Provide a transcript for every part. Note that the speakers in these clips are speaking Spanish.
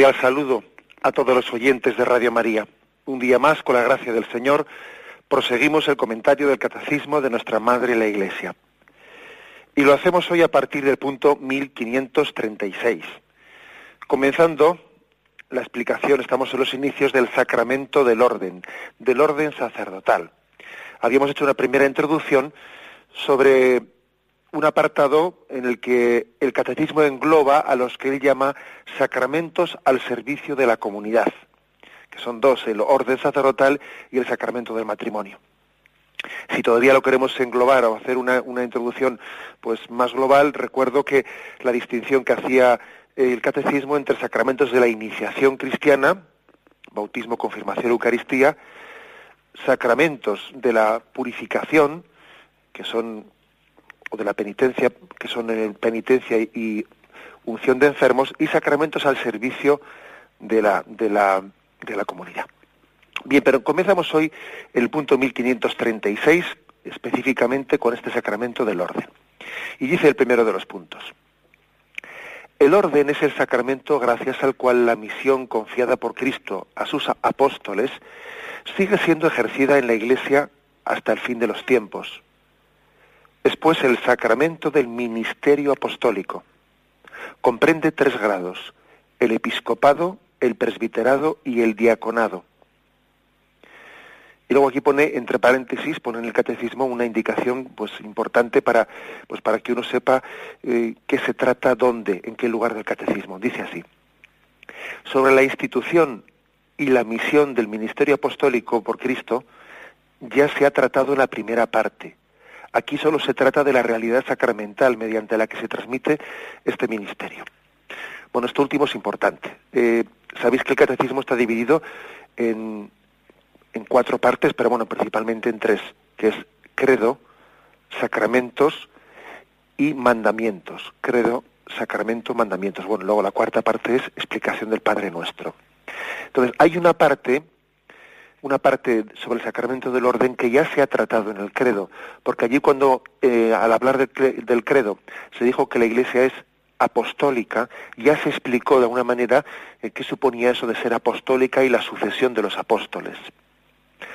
Cordial saludo a todos los oyentes de Radio María. Un día más, con la gracia del Señor, proseguimos el comentario del Catecismo de nuestra Madre la Iglesia. Y lo hacemos hoy a partir del punto 1536. Comenzando la explicación, estamos en los inicios del sacramento del orden, del orden sacerdotal. Habíamos hecho una primera introducción sobre un apartado en el que el catecismo engloba a los que él llama sacramentos al servicio de la comunidad, que son dos, el orden sacerdotal y el sacramento del matrimonio. Si todavía lo queremos englobar o hacer una, introducción pues más global, recuerdo que la distinción que hacía el catecismo entre sacramentos de la iniciación cristiana, bautismo, confirmación, Eucaristía, sacramentos de la purificación, que son o de la penitencia, que son en penitencia y unción de enfermos, y sacramentos al servicio de la, de la, de la comunidad. Bien, pero comenzamos hoy el punto 1536, específicamente con este sacramento del orden. Y dice el primero de los puntos. El orden es el sacramento gracias al cual la misión confiada por Cristo a sus apóstoles sigue siendo ejercida en la Iglesia hasta el fin de los tiempos es pues el sacramento del ministerio apostólico. Comprende tres grados, el episcopado, el presbiterado y el diaconado. Y luego aquí pone, entre paréntesis, pone en el catecismo una indicación pues importante para, pues, para que uno sepa eh, qué se trata, dónde, en qué lugar del catecismo. Dice así. Sobre la institución y la misión del ministerio apostólico por Cristo, ya se ha tratado en la primera parte Aquí solo se trata de la realidad sacramental mediante la que se transmite este ministerio. Bueno, esto último es importante. Eh, Sabéis que el catecismo está dividido en, en cuatro partes, pero bueno, principalmente en tres, que es credo, sacramentos y mandamientos. Credo, sacramento, mandamientos. Bueno, luego la cuarta parte es explicación del Padre Nuestro. Entonces, hay una parte una parte sobre el sacramento del orden que ya se ha tratado en el credo, porque allí cuando eh, al hablar del, credo se dijo que la Iglesia es apostólica, ya se explicó de alguna manera eh, qué suponía eso de ser apostólica y la sucesión de los apóstoles.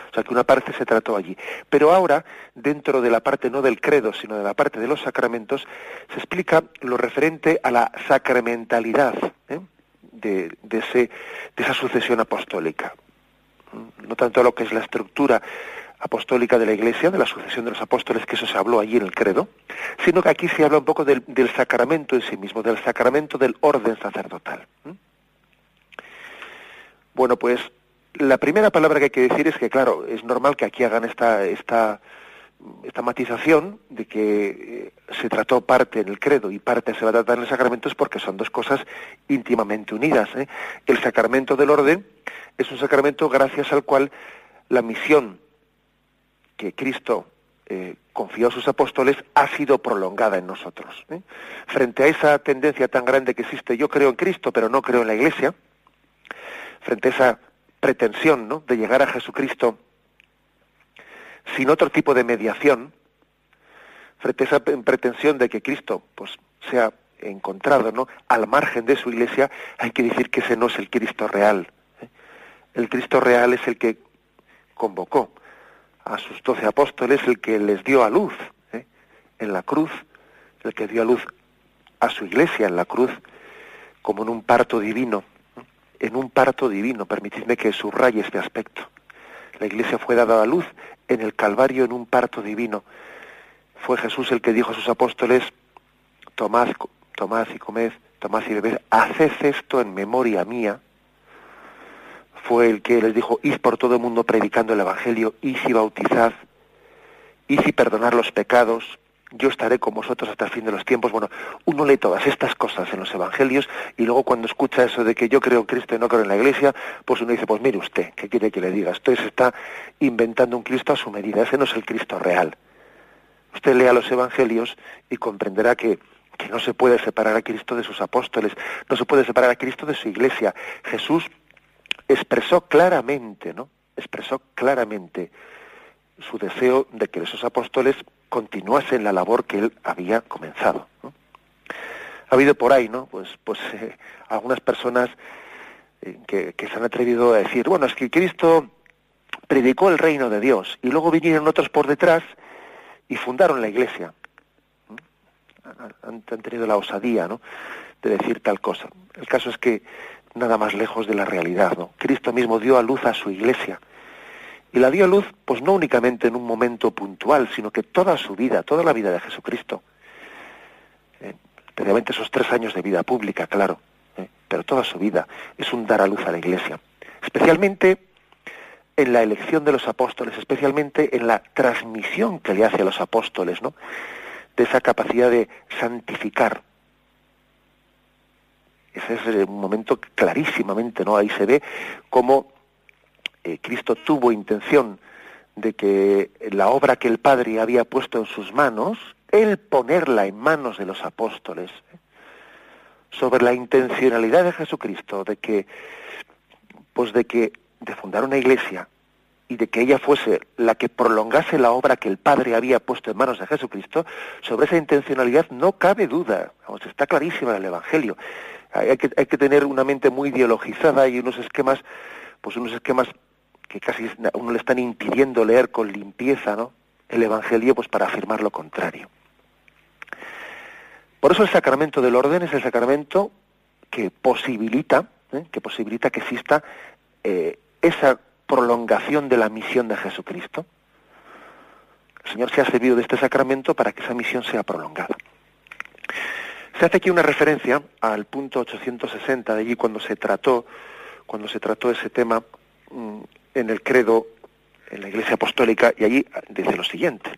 O sea que una parte se trató allí. Pero ahora, dentro de la parte no del credo, sino de la parte de los sacramentos, se explica lo referente a la sacramentalidad ¿eh? de, esa sucesión apostólica no tanto lo que es la estructura apostólica de la Iglesia, de la sucesión de los apóstoles, que eso se habló allí en el credo, sino que aquí se habla un poco del, sacramento en sí mismo, del sacramento del orden sacerdotal. Bueno, pues la primera palabra que hay que decir es que, claro, es normal que aquí hagan esta, esta, esta matización de que eh, se trató parte en el credo y parte se va a tratar en el sacramento es porque son dos cosas íntimamente unidas. ¿eh? El sacramento del orden es un sacramento gracias al cual la misión que Cristo eh, confió a sus apóstoles ha sido prolongada en nosotros. ¿eh? Frente a esa tendencia tan grande que existe, yo creo en Cristo, pero no creo en la Iglesia, frente a esa pretensión ¿no? de llegar a Jesucristo sin otro tipo de mediación, frente a esa pretensión de que Cristo pues, sea encontrado al margen de su iglesia, hay que decir que ese no es el Cristo real. El Cristo real es el que convocó a sus doce apóstoles, el que les dio a luz ¿eh? en la cruz, el que dio a luz a su iglesia en la cruz, como en un parto divino, en un parto divino, permitidme que subraye este aspecto. La iglesia fue dada a luz en el Calvario en un parto divino. Fue Jesús el que dijo a sus apóstoles, tomad, tomad y comed, tomad y bebed, haced esto en memoria mía, fue el que les dijo, id por todo el mundo predicando el Evangelio, y si bautizad, y si perdonar los pecados, yo estaré con vosotros hasta el fin de los tiempos. Bueno, uno lee todas estas cosas en los evangelios y luego cuando escucha eso de que yo creo en Cristo y no creo en la iglesia, pues uno dice, pues mire usted, ¿qué quiere que le diga? Usted se está inventando un Cristo a su medida, ese no es el Cristo real. Usted lea los evangelios y comprenderá que, que no se puede separar a Cristo de sus apóstoles, no se puede separar a Cristo de su iglesia. Jesús expresó claramente, ¿no? Expresó claramente su deseo de que esos apóstoles continuase en la labor que él había comenzado. Ha habido por ahí, ¿no? Pues, pues eh, algunas personas eh, que, se han atrevido a decir, bueno, es que Cristo predicó el reino de Dios y luego vinieron otros por detrás y fundaron la iglesia. Han, han, tenido la osadía, ¿no? De decir tal cosa. El caso es que nada más lejos de la realidad, ¿no? Cristo mismo dio a luz a su iglesia y la dio a luz, pues no únicamente en un momento puntual, sino que toda su vida, toda la vida de Jesucristo. Eh, especialmente esos tres años de vida pública, claro, eh, pero toda su vida es un dar a luz a la Iglesia. Especialmente en la elección de los apóstoles, especialmente en la transmisión que le hace a los apóstoles, ¿no? De esa capacidad de santificar. Ese es un momento clarísimamente, ¿no? Ahí se ve cómo eh, Cristo tuvo intención de que la obra que el Padre había puesto en sus manos, él ponerla en manos de los apóstoles, sobre la intencionalidad de Jesucristo de que, pues de que, de fundar una iglesia y de que ella fuese la que prolongase la obra que el Padre había puesto en manos de Jesucristo, sobre esa intencionalidad no cabe duda, vamos, está clarísima en el Evangelio. Hay que, tener una mente muy ideologizada y unos esquemas, pues unos esquemas que casi a uno le están impidiendo leer con limpieza ¿no? el Evangelio pues para afirmar lo contrario. Por eso el sacramento del orden es el sacramento que posibilita, ¿eh? que posibilita que exista eh, esa prolongación de la misión de Jesucristo. El Señor se ha servido de este sacramento para que esa misión sea prolongada. Se hace aquí una referencia al punto 860 de allí cuando se trató, cuando se trató ese tema mm, en el credo, en la Iglesia Apostólica, y allí dice lo siguiente.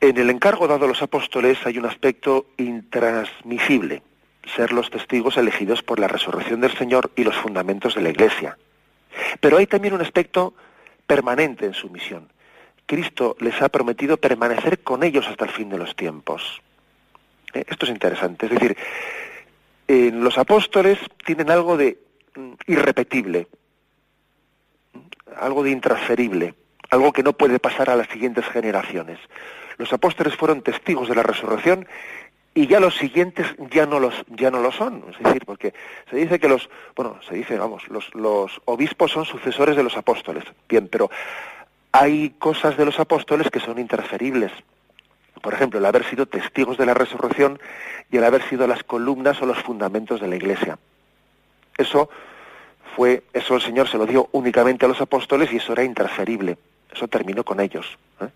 En el encargo dado a los apóstoles hay un aspecto intransmisible, ser los testigos elegidos por la resurrección del Señor y los fundamentos de la Iglesia. Pero hay también un aspecto permanente en su misión. Cristo les ha prometido permanecer con ellos hasta el fin de los tiempos. Esto es interesante. Es decir, los apóstoles tienen algo de mm, irrepetible, algo de intransferible, algo que no puede pasar a las siguientes generaciones. Los apóstoles fueron testigos de la resurrección y ya los siguientes ya no los ya no lo son, es decir, porque se dice que los bueno, se dice, vamos, los, los obispos son sucesores de los apóstoles. Bien, pero hay cosas de los apóstoles que son intransferibles. Por ejemplo, el haber sido testigos de la resurrección y el haber sido las columnas o los fundamentos de la Iglesia. Eso fue, eso el Señor se lo dio únicamente a los apóstoles y eso era intransferible. Eso terminó con ellos. ¿eh?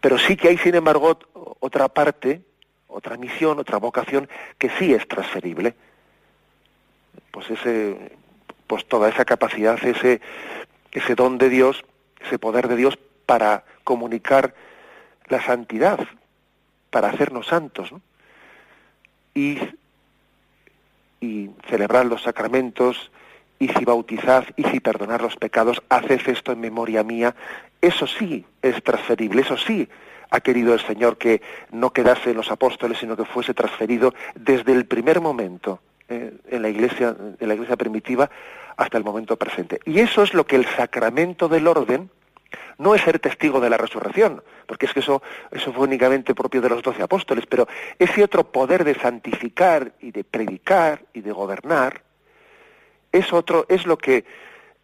Pero sí que hay, sin embargo, otra parte, otra misión, otra vocación que sí es transferible. Pues ese, pues toda esa capacidad, ese, ese don de Dios, ese poder de Dios para comunicar la santidad, para hacernos santos, y, y celebrar los sacramentos, y si bautizad y si perdonar los pecados, haced esto en memoria mía, eso sí es transferible, eso sí ha querido el Señor que no quedase en los apóstoles, sino que fuese transferido desde el primer momento eh, en la iglesia, en la iglesia primitiva hasta el momento presente. Y eso es lo que el sacramento del orden no es ser testigo de la resurrección, porque es que eso, eso fue únicamente propio de los doce apóstoles, pero ese otro poder de santificar y de predicar y de gobernar, es otro, es lo que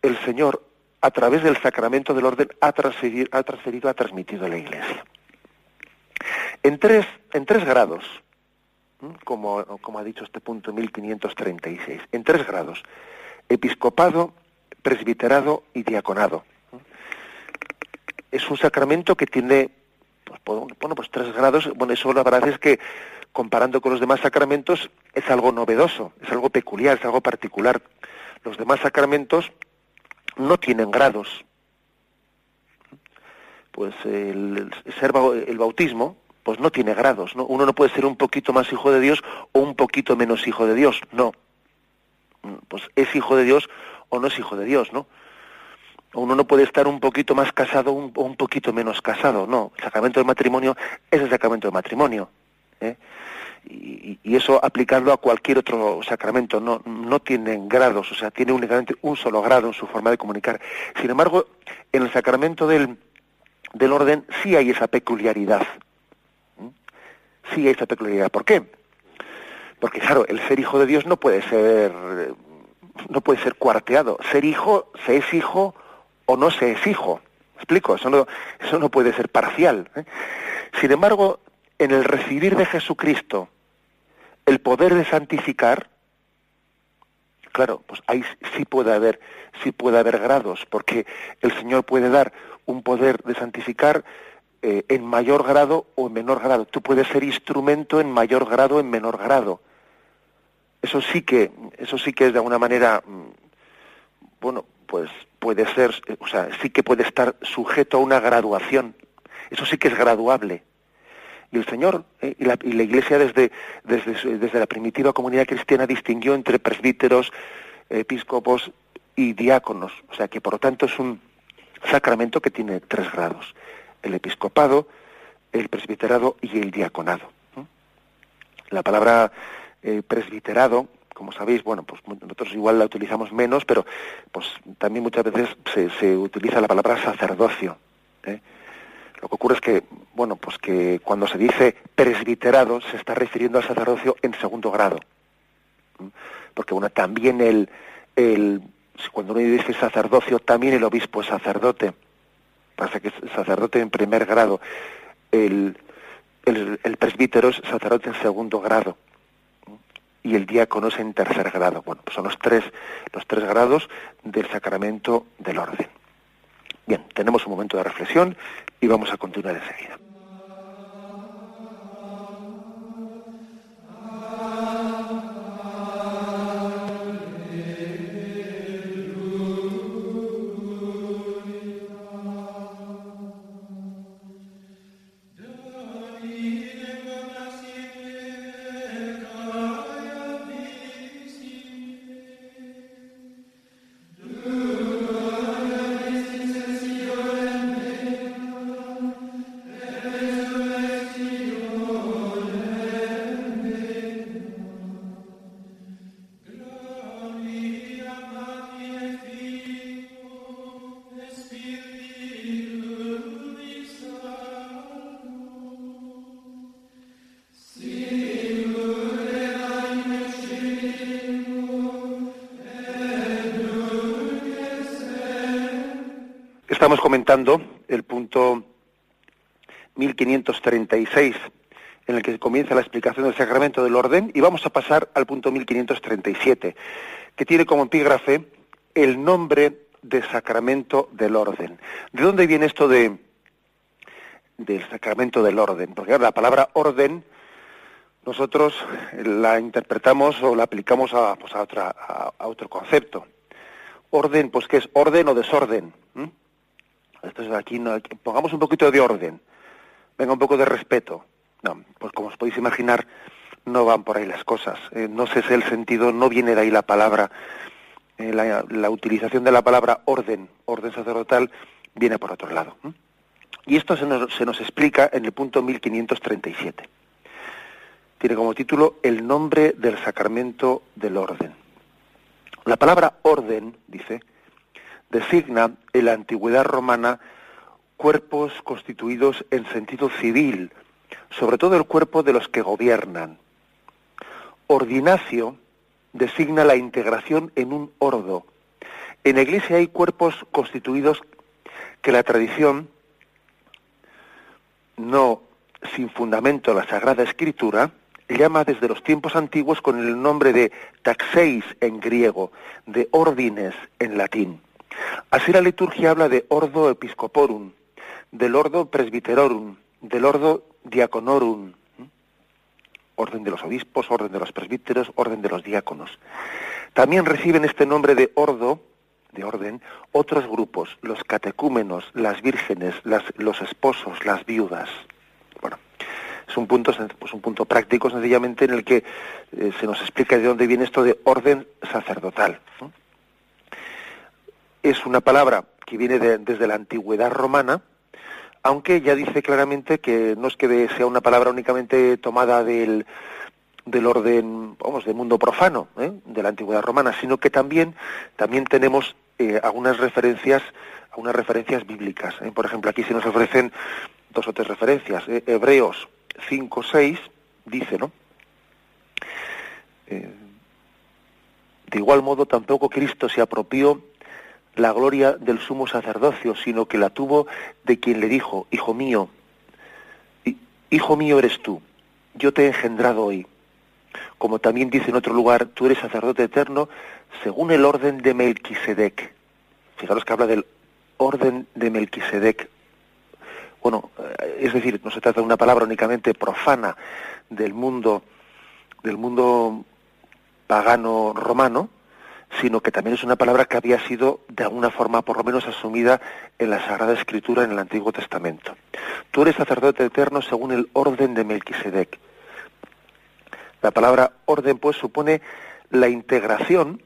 el Señor, a través del sacramento del orden, ha transferido, ha, ha transmitido a la Iglesia. En tres, en tres grados, como, como ha dicho este punto 1536, en tres grados, episcopado, presbiterado y diaconado. Es un sacramento que tiene, pues, bueno, pues tres grados, bueno, eso la verdad es que comparando con los demás sacramentos es algo novedoso, es algo peculiar, es algo particular los demás sacramentos no tienen grados. Pues el, ser, el bautismo pues no tiene grados, ¿no? Uno no puede ser un poquito más hijo de Dios o un poquito menos hijo de Dios, no. Pues es hijo de Dios o no es hijo de Dios, ¿no? Uno no puede estar un poquito más casado o un, poquito menos casado, no. El sacramento del matrimonio es el sacramento del matrimonio. ¿eh? Y, y, eso aplicarlo a cualquier otro sacramento, no, no tienen grados, o sea, tiene únicamente un solo grado en su forma de comunicar. Sin embargo, en el sacramento del, del orden sí hay esa peculiaridad. Sí hay esa peculiaridad. ¿Por qué? Porque claro, el ser hijo de Dios no puede ser no puede ser cuarteado. Ser hijo, se es hijo o no se es hijo. explico? Eso no, eso no puede ser parcial. ¿eh? Sin embargo, en el recibir de Jesucristo el poder de santificar, claro, pues ahí sí puede haber, sí puede haber grados, porque el Señor puede dar un poder de santificar eh, en mayor grado o en menor grado. Tú puedes ser instrumento en mayor grado o en menor grado. Eso sí que, eso sí que es de alguna manera, mm, bueno, pues puede ser, o sea, sí que puede estar sujeto a una graduación. Eso sí que es graduable. Y el Señor eh, y, la, Iglesia desde, desde, desde, la primitiva comunidad cristiana distinguió entre presbíteros, episcopos y diáconos. O sea que por lo tanto es un sacramento que tiene tres grados. El episcopado, el presbiterado y el diaconado. La palabra eh, presbiterado, como sabéis, bueno, pues nosotros igual la utilizamos menos, pero pues también muchas veces se, utiliza la palabra sacerdocio. ¿eh? Lo que ocurre es que, bueno, pues que cuando se dice presbiterado se está refiriendo al sacerdocio en segundo grado. Porque bueno, también el, cuando uno dice sacerdocio, también el obispo es sacerdote. Pasa que es sacerdote en primer grado. El presbítero es sacerdote en segundo grado y el diácono en tercer grado. Bueno, pues son los tres, los tres grados del sacramento del orden. Bien, tenemos un momento de reflexión y vamos a continuar enseguida. Estamos comentando el punto 1536, en el que comienza la explicación del sacramento del orden, y vamos a pasar al punto 1537, que tiene como epígrafe el nombre de sacramento del orden. ¿De dónde viene esto de del sacramento del orden? Porque la palabra orden nosotros la interpretamos o la aplicamos a, pues otra, a, otro concepto. Orden, pues ¿qué es? Orden o desorden. Entonces aquí no, pongamos un poquito de orden, venga un poco de respeto. No, pues como os podéis imaginar, no van por ahí las cosas. Eh, no sé si el sentido, no viene de ahí la palabra. Eh, la, utilización de la palabra orden, orden sacerdotal, viene por otro lado. Y esto se nos, se nos explica en el punto 1537. Tiene como título El nombre del sacramento del orden. La palabra orden, dice, designa en la antigüedad romana cuerpos constituidos en sentido civil, sobre todo el cuerpo de los que gobiernan. Ordinacio designa la integración en un ordo. En la Iglesia hay cuerpos constituidos que la tradición, no sin fundamento la Sagrada Escritura, llama desde los tiempos antiguos con el nombre de taxeis en griego, de ordines en latín. Así la liturgia habla de ordo episcoporum, del ordo presbiterorum, del ordo diaconorum, orden de los obispos, orden de los presbíteros, orden de los diáconos. También reciben este nombre de ordo, de orden, otros grupos, los catecúmenos, las vírgenes, los esposos, las viudas. Bueno, es un punto, pues un punto práctico sencillamente en el que eh, se nos explica de dónde viene esto de orden sacerdotal. Es una palabra que viene desde la antigüedad romana, aunque ya dice claramente que no es que sea una palabra únicamente tomada del, del orden, vamos, del mundo profano, ¿eh? de la antigüedad romana, sino que también, también tenemos eh, algunas referencias, algunas referencias bíblicas. ¿eh? Por ejemplo, aquí se nos ofrecen dos o tres referencias. Hebreos 5, 6 dice, ¿no? de igual modo, tampoco Cristo se apropió la gloria del sumo sacerdocio, sino que la tuvo de quien le dijo, Hijo mío, Hijo mío eres tú, yo te he engendrado hoy. Como también dice en otro lugar, tú eres sacerdote eterno según el orden de Melquisedec. Fijaros que habla del orden de Melquisedec. Bueno, eh, es decir, no se trata de una palabra únicamente profana del mundo, del mundo pagano romano, sino que también es una palabra que había sido de alguna forma por lo menos asumida en la Sagrada Escritura en el Antiguo Testamento. Tú eres sacerdote eterno según el orden de Melquisedec. La palabra orden pues supone la integración,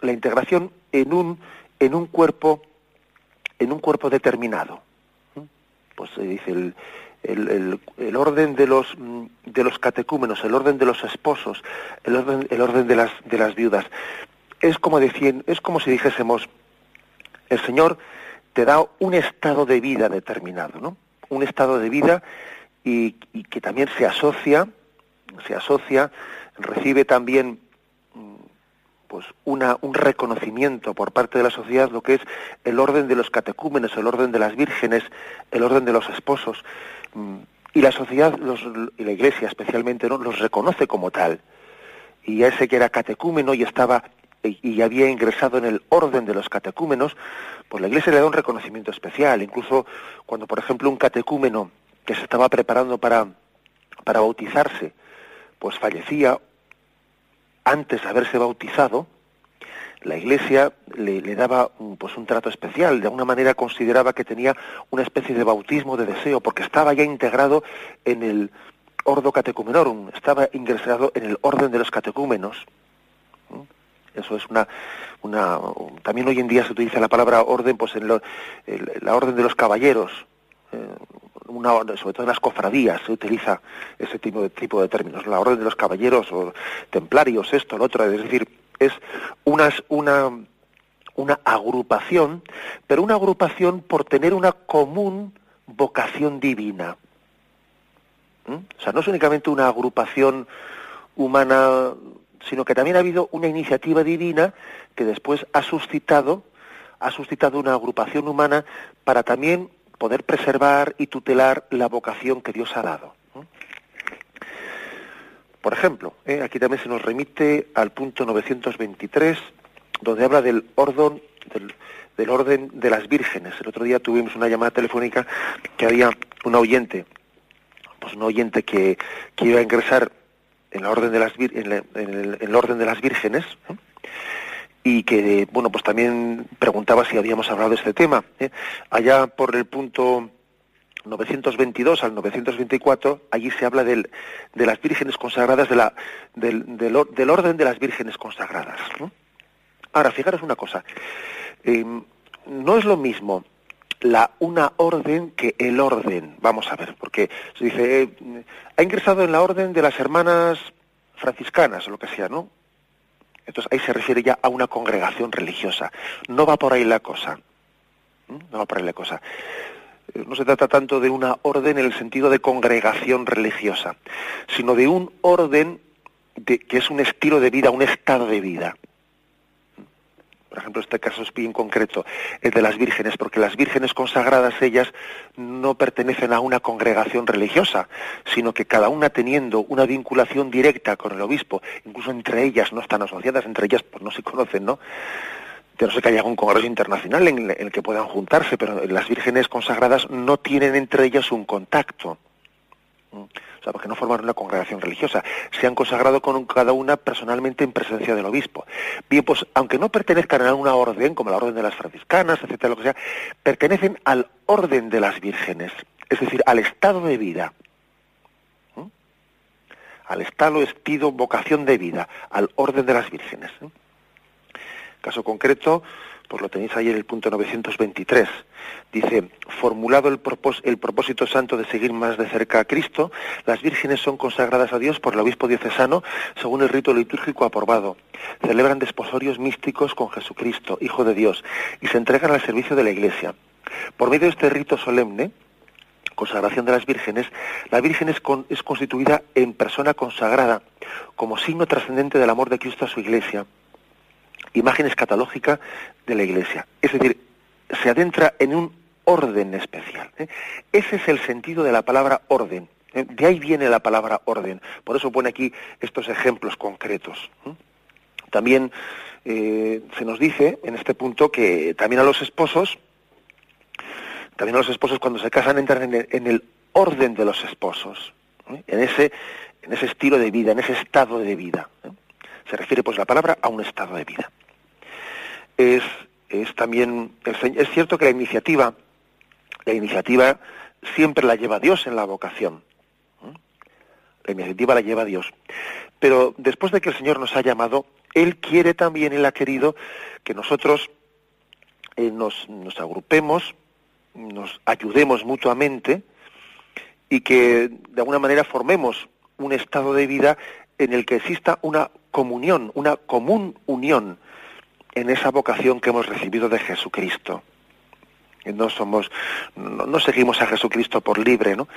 la integración en un en un cuerpo en un cuerpo determinado. Pues se dice el, el, el, orden de los de los catecúmenos, el orden de los esposos, el orden, el orden de las de las viudas es como es como si dijésemos, el Señor te da un estado de vida determinado, ¿no? Un estado de vida y, que también se asocia, se asocia, recibe también mm, pues una, un reconocimiento por parte de la sociedad lo que es el orden de los catecúmenes, el orden de las vírgenes, el orden de los esposos. Mm, y la sociedad y la iglesia especialmente ¿no? los reconoce como tal. Y ese que era catecúmeno y estaba y había ingresado en el orden de los catecúmenos, pues la Iglesia le da un reconocimiento especial. Incluso cuando, por ejemplo, un catecúmeno que se estaba preparando para, para bautizarse, pues fallecía antes de haberse bautizado, la Iglesia le, daba pues un trato especial, de alguna manera consideraba que tenía una especie de bautismo de deseo, porque estaba ya integrado en el ordo catecumenorum, estaba ingresado en el orden de los catecúmenos. Eso es una, una también hoy en día se utiliza la palabra orden, pues en la orden de los caballeros, eh, una, sobre todo en las cofradías se utiliza ese tipo de tipo de términos, la orden de los caballeros o templarios, esto, lo otro, es decir, es una, una una agrupación, pero una agrupación por tener una común vocación divina. ¿Mm? O sea, no es únicamente una agrupación humana sino que también ha habido una iniciativa divina que después ha suscitado, ha suscitado una agrupación humana para también poder preservar y tutelar la vocación que Dios ha dado. Por ejemplo, ¿eh? aquí también se nos remite al punto 923, donde habla del orden, del, orden de las vírgenes. El otro día tuvimos una llamada telefónica que había un oyente, pues un oyente que iba a ingresar en, la orden de las, en, el, orden de las vírgenes, ¿eh? y que, bueno, pues también preguntaba si habíamos hablado de este tema. ¿eh? Allá por el punto 922 al 924, allí se habla del, de las vírgenes consagradas, de la, del, del, orden de las vírgenes consagradas. Ahora, fijaros una cosa, em, no es lo mismo la una orden que el orden. Vamos a ver, porque se dice, eh, ha ingresado en la orden de las hermanas franciscanas, o lo que sea, ¿no? Entonces ahí se refiere ya a una congregación religiosa. No va por ahí la cosa. No va por ahí la cosa. Eh, no se trata tanto de una orden en el sentido de congregación religiosa, sino de un orden de, que es un estilo de vida, un estado de vida por ejemplo, este caso es bien concreto, el de las vírgenes, porque las vírgenes consagradas, ellas no pertenecen a una congregación religiosa, sino que cada una teniendo una vinculación directa con el obispo, incluso entre ellas no están asociadas, entre ellas pues no se conocen, ¿no? Ya no sé que haya algún congreso internacional en el que puedan juntarse, pero las vírgenes consagradas no tienen entre ellas un contacto. O sea, porque no forman una congregación religiosa, se han consagrado con cada una personalmente en presencia del obispo. Bien, pues aunque no pertenezcan a una orden, como la orden de las franciscanas, etcétera, lo que sea, pertenecen al orden de las vírgenes, es decir, al estado de vida. ¿Mm? Al estado, estilo, vocación de vida, al orden de las vírgenes. ¿eh? Caso concreto, pues lo tenéis ahí en el punto 923. Dice, formulado el, el, propósito santo de seguir más de cerca a Cristo, las vírgenes son consagradas a Dios por el obispo diocesano según el rito litúrgico aprobado. Celebran desposorios místicos con Jesucristo, Hijo de Dios, y se entregan al servicio de la Iglesia. Por medio de este rito solemne, consagración de las vírgenes, la Virgen es, es constituida en persona consagrada, como signo trascendente del amor de Cristo a su Iglesia imagen escatológica de la Iglesia. Es decir, se adentra en un orden especial. ¿eh? Ese es el sentido de la palabra orden. ¿eh? De ahí viene la palabra orden. Por eso pone aquí estos ejemplos concretos. ¿eh? También se nos dice en este punto que también a los esposos, también a los esposos cuando se casan entran en el, en el orden de los esposos, en ese, en ese estilo de vida, en ese estado de vida. Se refiere pues la palabra a un estado de vida es, es también, es cierto que la iniciativa, la iniciativa siempre la lleva Dios en la vocación. La iniciativa la lleva Dios. Pero después de que el Señor nos ha llamado, Él quiere también, Él ha querido que nosotros eh, nos agrupemos, nos ayudemos mutuamente y que de alguna manera formemos un estado de vida en el que exista una comunión, una común unión en esa vocación que hemos recibido de Jesucristo. No somos, no, seguimos a Jesucristo por libre, ¿no?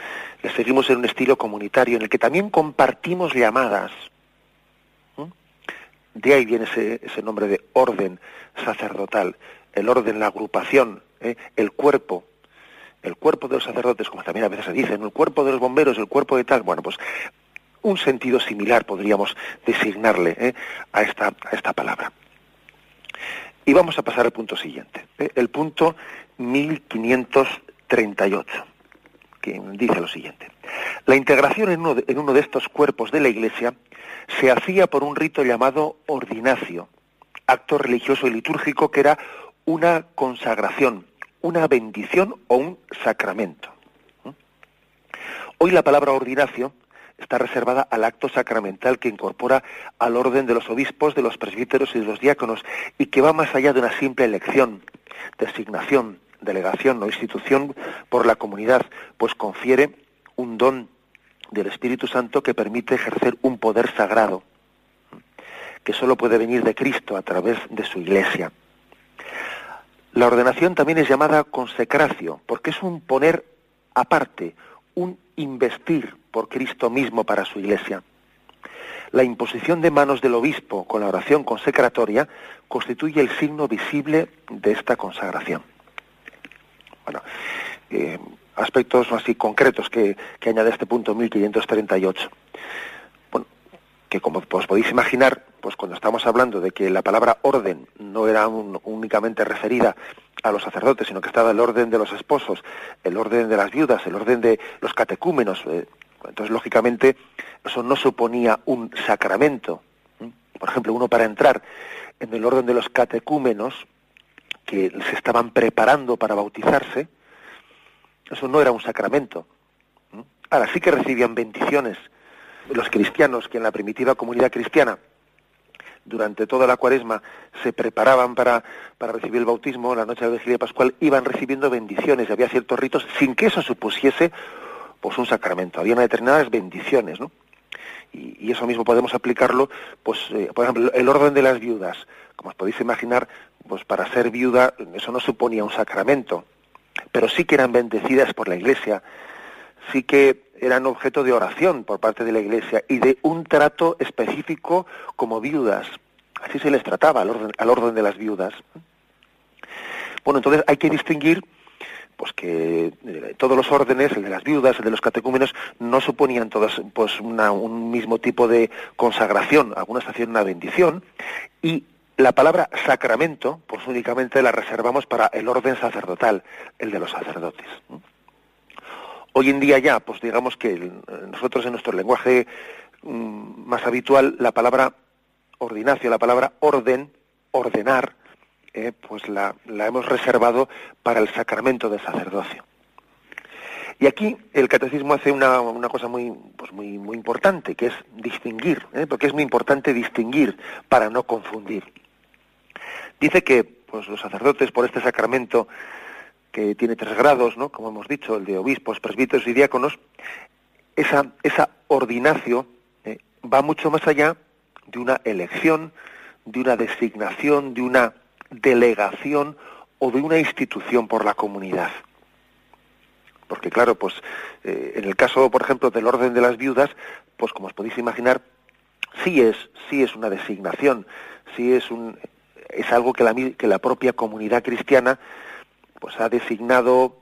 Le seguimos en un estilo comunitario en el que también compartimos llamadas. De ahí viene ese, nombre de orden sacerdotal, el orden, la agrupación, ¿eh? el cuerpo, el cuerpo de los sacerdotes, como también a veces se dice, el cuerpo de los bomberos, el cuerpo de tal. Bueno, pues un sentido similar podríamos designarle ¿eh? a, esta, a esta palabra. Y vamos a pasar al punto siguiente, ¿eh? el punto 1538, que dice lo siguiente. La integración en uno, de, en uno de estos cuerpos de la Iglesia se hacía por un rito llamado ordinacio, acto religioso y litúrgico que era una consagración, una bendición o un sacramento. ¿Mm? Hoy la palabra ordinacio está reservada al acto sacramental que incorpora al orden de los obispos, de los presbíteros y de los diáconos, y que va más allá de una simple elección, designación, delegación o institución por la comunidad, pues confiere un don del Espíritu Santo que permite ejercer un poder sagrado, que solo puede venir de Cristo a través de su Iglesia. La ordenación también es llamada consecracio, porque es un poner aparte, un investir por Cristo mismo para su iglesia. La imposición de manos del obispo con la oración consecratoria constituye el signo visible de esta consagración. Bueno, eh, aspectos así concretos que, añade este punto 1538. Bueno, que como os podéis imaginar, pues cuando estamos hablando de que la palabra orden no era únicamente referida a los sacerdotes, sino que estaba el orden de los esposos, el orden de las viudas, el orden de los catecúmenos. Eh, entonces, lógicamente, eso no suponía un sacramento. Por ejemplo, uno para entrar en el orden de los catecúmenos, que se estaban preparando para bautizarse, eso no era un sacramento. Ahora sí que recibían bendiciones los cristianos que en la primitiva comunidad cristiana durante toda la cuaresma se preparaban para, para recibir el bautismo, la noche de la vigilia pascual, iban recibiendo bendiciones, y había ciertos ritos sin que eso supusiese pues un sacramento, había determinadas bendiciones, ¿no? Y, eso mismo podemos aplicarlo, pues, eh, por ejemplo, el orden de las viudas, como os podéis imaginar, pues para ser viuda eso no suponía un sacramento, pero sí que eran bendecidas por la Iglesia, sí que eran objeto de oración por parte de la Iglesia y de un trato específico como viudas. Así se les trataba al orden, al orden de las viudas. Bueno, entonces hay que distinguir pues que eh, todos los órdenes, el de las viudas, el de los catecúmenos, no suponían todos pues un mismo tipo de consagración, algunas hacían una bendición, y la palabra sacramento, pues únicamente la reservamos para el orden sacerdotal, el de los sacerdotes. Hoy en día ya, pues digamos que nosotros en nuestro lenguaje mm, más habitual, la palabra ordinacio, la palabra orden, ordenar, eh, pues la, hemos reservado para el sacramento del sacerdocio. Y aquí el catecismo hace una, cosa muy, pues muy, muy importante, que es distinguir, ¿eh? porque es muy importante distinguir para no confundir. Dice que pues, los sacerdotes por este sacramento que tiene tres grados, ¿no? como hemos dicho, el de obispos, presbíteros y diáconos, esa, esa ordinacio ¿eh? va mucho más allá de una elección, de una designación, de una delegación o de una institución por la comunidad. Porque claro, pues eh, en el caso, por ejemplo, del orden de las viudas, pues como os podéis imaginar, sí es, sí es una designación, sí es un, es algo que la, que la propia comunidad cristiana pues ha designado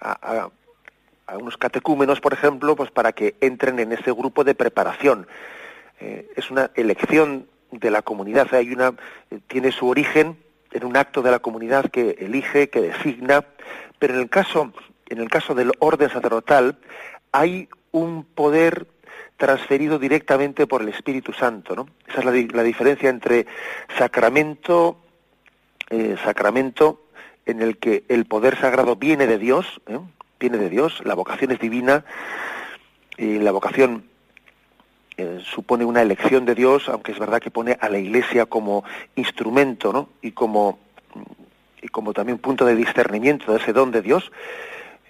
a, a, unos catecúmenos, por ejemplo, pues para que entren en ese grupo de preparación. Eh, es una elección de la comunidad, hay una, eh, tiene su origen en un acto de la comunidad que elige, que designa, pero en el caso, en el caso del orden sacerdotal hay un poder transferido directamente por el Espíritu Santo, ¿no? Esa es la, diferencia entre sacramento, eh, sacramento en el que el poder sagrado viene de Dios, ¿eh? viene de Dios, la vocación es divina, y la vocación eh, supone una elección de Dios, aunque es verdad que pone a la Iglesia como instrumento, ¿no? Y como y como también punto de discernimiento de ese don de Dios,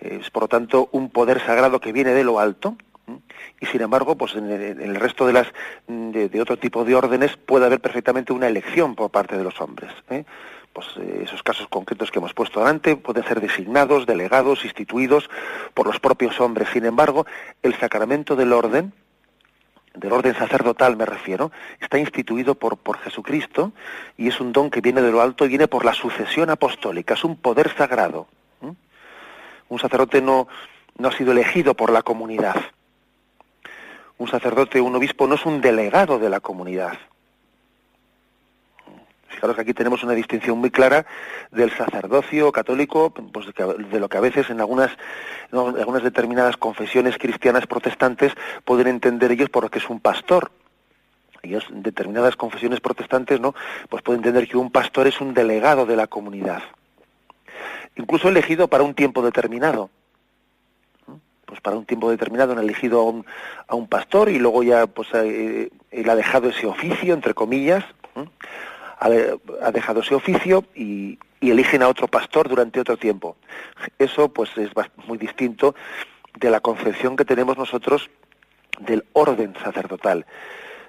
es por lo tanto un poder sagrado que viene de lo alto, y sin embargo, pues en el, resto de las de, otro tipo de órdenes puede haber perfectamente una elección por parte de los hombres. ¿eh? Pues eh, esos casos concretos que hemos puesto delante pueden ser designados, delegados, instituidos por los propios hombres. Sin embargo, el sacramento del orden, del orden sacerdotal me refiero, está instituido por, por Jesucristo y es un don que viene de lo alto y viene por la sucesión apostólica, es un poder sagrado. Un sacerdote no, no ha sido elegido por la comunidad. Un sacerdote, un obispo no es un delegado de la comunidad. Fijaros que aquí tenemos una distinción muy clara del sacerdocio católico, pues de lo que a veces en algunas, determinadas confesiones cristianas protestantes pueden entender ellos por lo que es un pastor. Ellos, en determinadas confesiones protestantes, ¿no? Pues pueden entender que un pastor es un delegado de la comunidad. Incluso elegido para un tiempo determinado pues para un tiempo determinado han elegido a un, pastor y luego ya pues eh, él ha dejado ese oficio entre comillas ha, dejado ese oficio y, eligen a otro pastor durante otro tiempo. Eso pues es muy distinto de la concepción que tenemos nosotros del orden sacerdotal,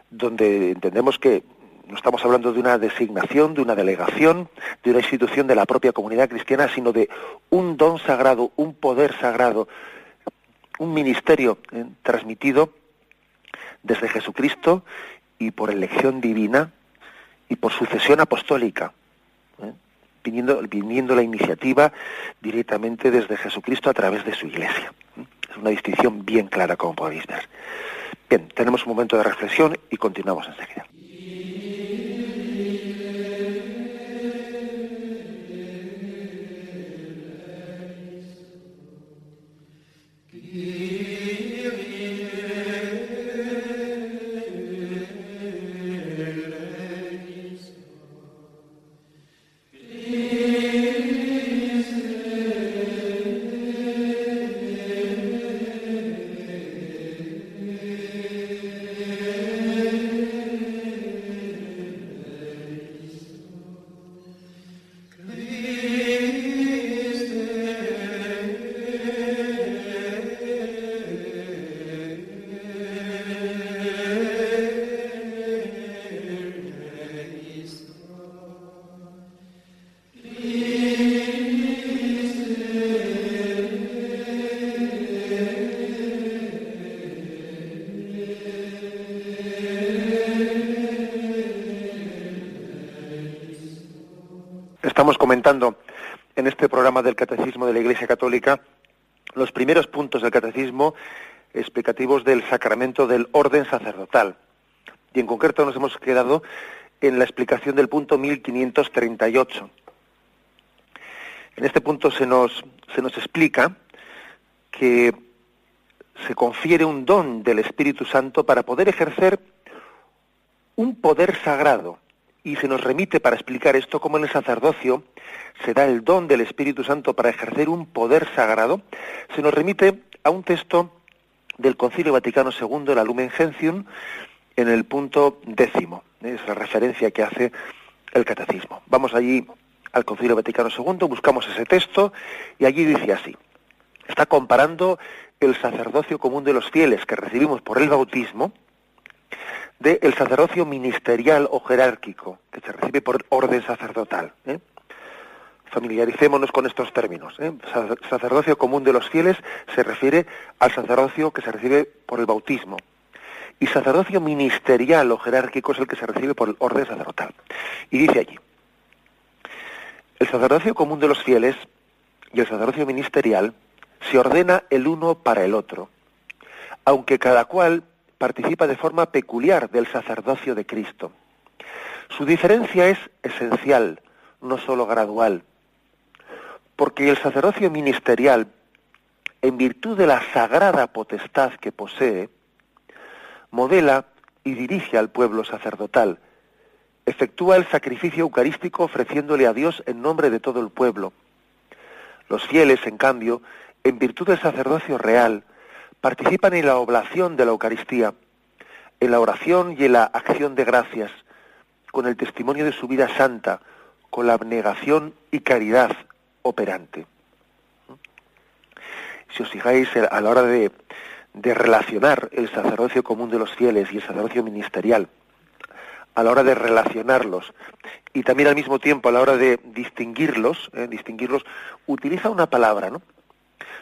donde entendemos que no estamos hablando de una designación, de una delegación, de una institución de la propia comunidad cristiana, sino de un don sagrado, un poder sagrado, un ministerio eh, transmitido desde Jesucristo y por elección divina y por sucesión apostólica, ¿eh? viniendo, la iniciativa directamente desde Jesucristo a través de su iglesia. ¿eh? Es una distinción bien clara, como podéis ver. Bien, tenemos un momento de reflexión y continuamos enseguida. En este programa del Catecismo de la Iglesia Católica los primeros puntos del Catecismo explicativos del sacramento del orden sacerdotal. Y en concreto nos hemos quedado en la explicación del punto 1538. En este punto se nos, se nos explica que se confiere un don del Espíritu Santo para poder ejercer un poder sagrado. Y se nos remite para explicar esto como en el sacerdocio se da el don del Espíritu Santo para ejercer un poder sagrado. Se nos remite a un texto del Concilio Vaticano II, la Lumen Gentium, en el punto décimo. Es la referencia que hace el catecismo. Vamos allí al Concilio Vaticano II, buscamos ese texto y allí dice así. Está comparando el sacerdocio común de los fieles que recibimos por el bautismo del sacerdocio ministerial o jerárquico que se recibe por orden sacerdotal. ¿eh? Familiaricémonos con estos términos. ¿eh? Sacerdocio común de los fieles se refiere al sacerdocio que se recibe por el bautismo. Y sacerdocio ministerial o jerárquico es el que se recibe por el orden sacerdotal. Y dice allí, el sacerdocio común de los fieles y el sacerdocio ministerial se ordena el uno para el otro, aunque cada cual participa de forma peculiar del sacerdocio de Cristo. Su diferencia es esencial, no sólo gradual, porque el sacerdocio ministerial, en virtud de la sagrada potestad que posee, modela y dirige al pueblo sacerdotal, efectúa el sacrificio eucarístico ofreciéndole a Dios en nombre de todo el pueblo. Los fieles, en cambio, en virtud del sacerdocio real, participan en la oblación de la Eucaristía, en la oración y en la acción de gracias, con el testimonio de su vida santa, con la abnegación y caridad operante. Si os fijáis a la hora de, relacionar el sacerdocio común de los fieles y el sacerdocio ministerial, a la hora de relacionarlos y también al mismo tiempo a la hora de distinguirlos, eh, distinguirlos, utiliza una palabra, ¿no?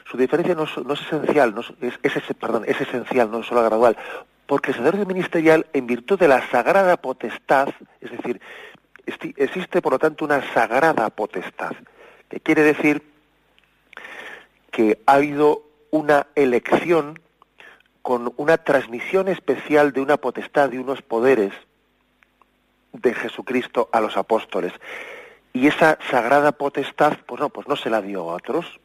Su diferencia no, es esencial, no es, esencial, no es solo gradual, porque el sacerdocio ministerial, en virtud de la sagrada potestad, es decir, existe por lo tanto una sagrada potestad, que quiere decir que ha habido una elección con una transmisión especial de una potestad, de unos poderes, de Jesucristo a los apóstoles. Y esa sagrada potestad, pues no, pues no se la dio a otros.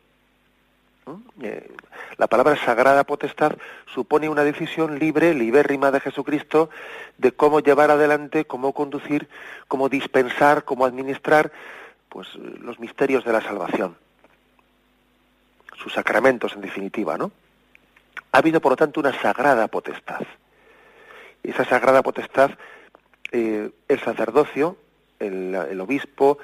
Eh, la palabra sagrada potestad supone una decisión libre, libérrima de Jesucristo, de cómo llevar adelante, cómo conducir, cómo dispensar, cómo administrar, pues los misterios de la salvación. Sus sacramentos, en definitiva, ¿no? Ha habido, por lo tanto, una sagrada potestad. Esa sagrada potestad eh, el sacerdocio, el, obispo,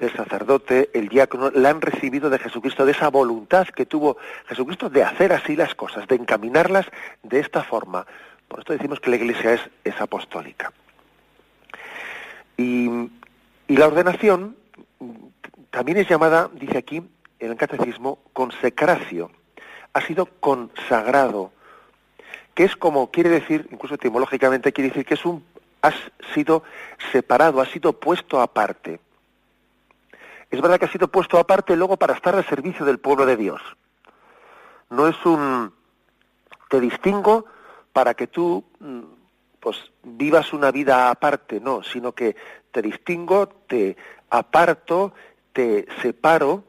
el sacerdote, el diácono, la han recibido de Jesucristo, de esa voluntad que tuvo Jesucristo de hacer así las cosas, de encaminarlas de esta forma. Por esto decimos que la Iglesia es, apostólica. Y, y, la ordenación también es llamada, dice aquí en el catecismo, consecracio. Ha sido consagrado, que es como quiere decir, incluso etimológicamente quiere decir que es un has sido separado, ha sido puesto aparte. Es verdad que ha sido puesto aparte luego para estar al servicio del pueblo de Dios. No es un te distingo para que tú mm, pues vivas una vida aparte, no, sino que te distingo, te aparto, te separo,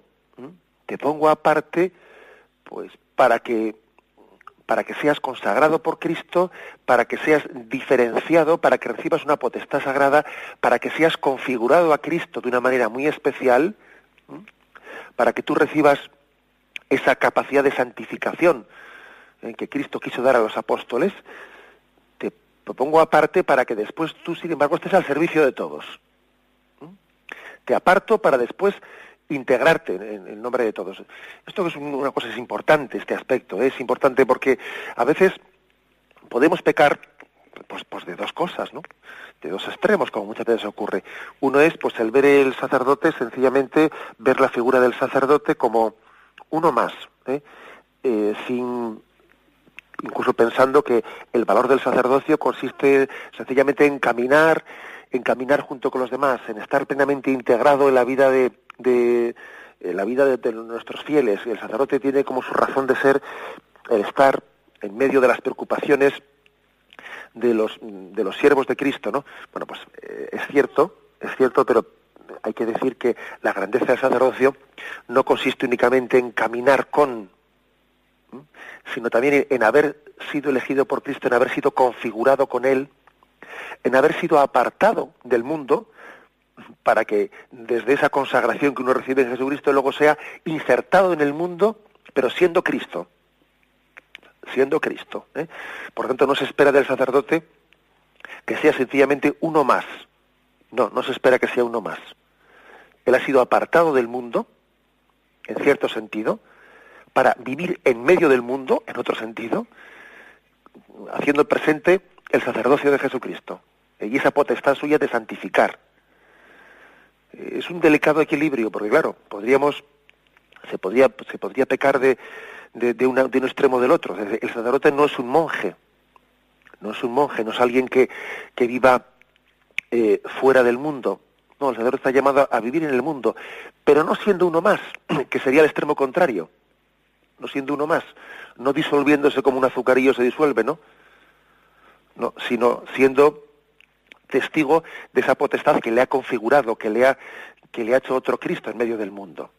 te pongo aparte, pues para que para que seas consagrado por Cristo, para que seas diferenciado, para que recibas una potestad sagrada, para que seas configurado a Cristo de una manera muy especial, para que tú recibas esa capacidad de santificación eh, que Cristo quiso dar a los apóstoles, te propongo aparte para que después tú, sin embargo, estés al servicio de todos. Te aparto para después integrarte en nombre de todos. Esto es una cosa es importante, este aspecto, es importante porque a veces podemos pecar pues, pues de dos cosas, ¿no? De dos extremos, como muchas veces ocurre. Uno es pues el ver el sacerdote, sencillamente ver la figura del sacerdote como uno más, ¿eh? Eh, sin incluso pensando que el valor del sacerdocio consiste sencillamente en caminar, en caminar junto con los demás, en estar plenamente integrado en la vida de, de eh, la vida de, nuestros fieles. El sacerdote tiene como su razón de ser el estar en medio de las preocupaciones de los, de los siervos de Cristo, ¿no? Bueno, pues eh, es cierto, es cierto, pero hay que decir que la grandeza del sacerdocio no consiste únicamente en caminar con, sino también en haber sido elegido por Cristo, en haber sido configurado con Él, en haber sido apartado del mundo, para que desde esa consagración que uno recibe en Jesucristo luego sea insertado en el mundo, pero siendo Cristo. Siendo Cristo. ¿eh? Por tanto, no se espera del sacerdote que sea sencillamente uno más. No, no se espera que sea uno más. Él ha sido apartado del mundo, en cierto sentido, para vivir en medio del mundo, en otro sentido, haciendo presente el sacerdocio de Jesucristo y esa potestad suya de santificar. Es un delicado equilibrio, porque claro, podríamos, se podría, se podría pecar de, de, de, un extremo del otro. El sacerdote no es un monje, no es un monje, no es alguien que, que viva eh, fuera del mundo. No, el sacerdote está llamado a vivir en el mundo, pero no siendo uno más, que sería el extremo contrario. No siendo uno más, no disolviéndose como un azucarillo se disuelve, ¿no? No, sino siendo testigo de esa potestad que le ha configurado, que le ha, que le ha hecho otro Cristo en medio del mundo.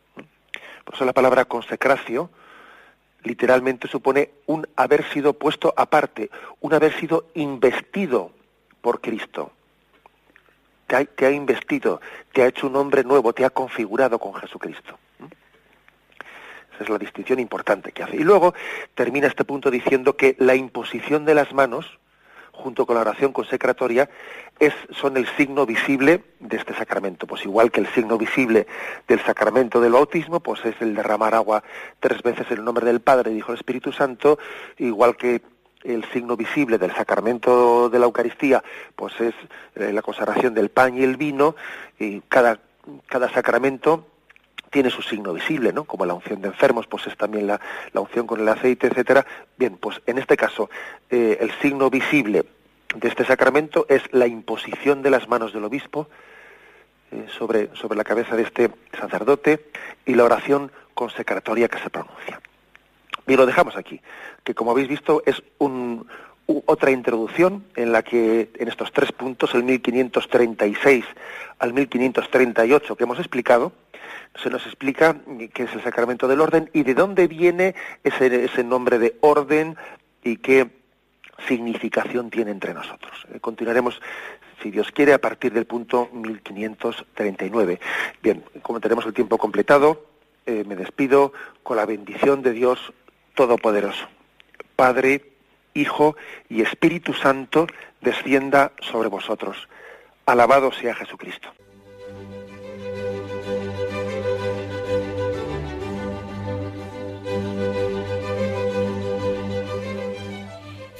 Por eso la palabra consecracio literalmente supone un haber sido puesto aparte, un haber sido investido por Cristo. Te ha, te ha investido, te ha hecho un hombre nuevo, te ha configurado con Jesucristo. Esa es la distinción importante que hace. Y luego termina este punto diciendo que la imposición de las manos, junto con la oración consecratoria, es, son el signo visible de este sacramento. Pues igual que el signo visible del sacramento del bautismo, pues es el derramar agua tres veces en el nombre del Padre, dijo el Espíritu Santo, igual que el signo visible del sacramento de la Eucaristía, pues es eh, la consagración del pan y el vino, y cada, cada sacramento tiene su signo visible, ¿no? Como la unción de enfermos, pues es también la, unción con el aceite, etcétera. Bien, pues en este caso, eh, el signo visible de este sacramento es la imposición de las manos del obispo eh, sobre, sobre la cabeza de este sacerdote y la oración consecratoria que se pronuncia. Y lo dejamos aquí, que como habéis visto es un, otra introducción en la que en estos tres puntos, el 1536 al 1538 que hemos explicado, se nos explica qué es el sacramento del orden y de dónde viene ese, ese nombre de orden y qué significación tiene entre nosotros. Eh, continuaremos, si Dios quiere, a partir del punto 1539. Bien, como tenemos el tiempo completado, eh, me despido con la bendición de Dios Todopoderoso. Padre, Hijo y Espíritu Santo, descienda sobre vosotros. Alabado sea Jesucristo.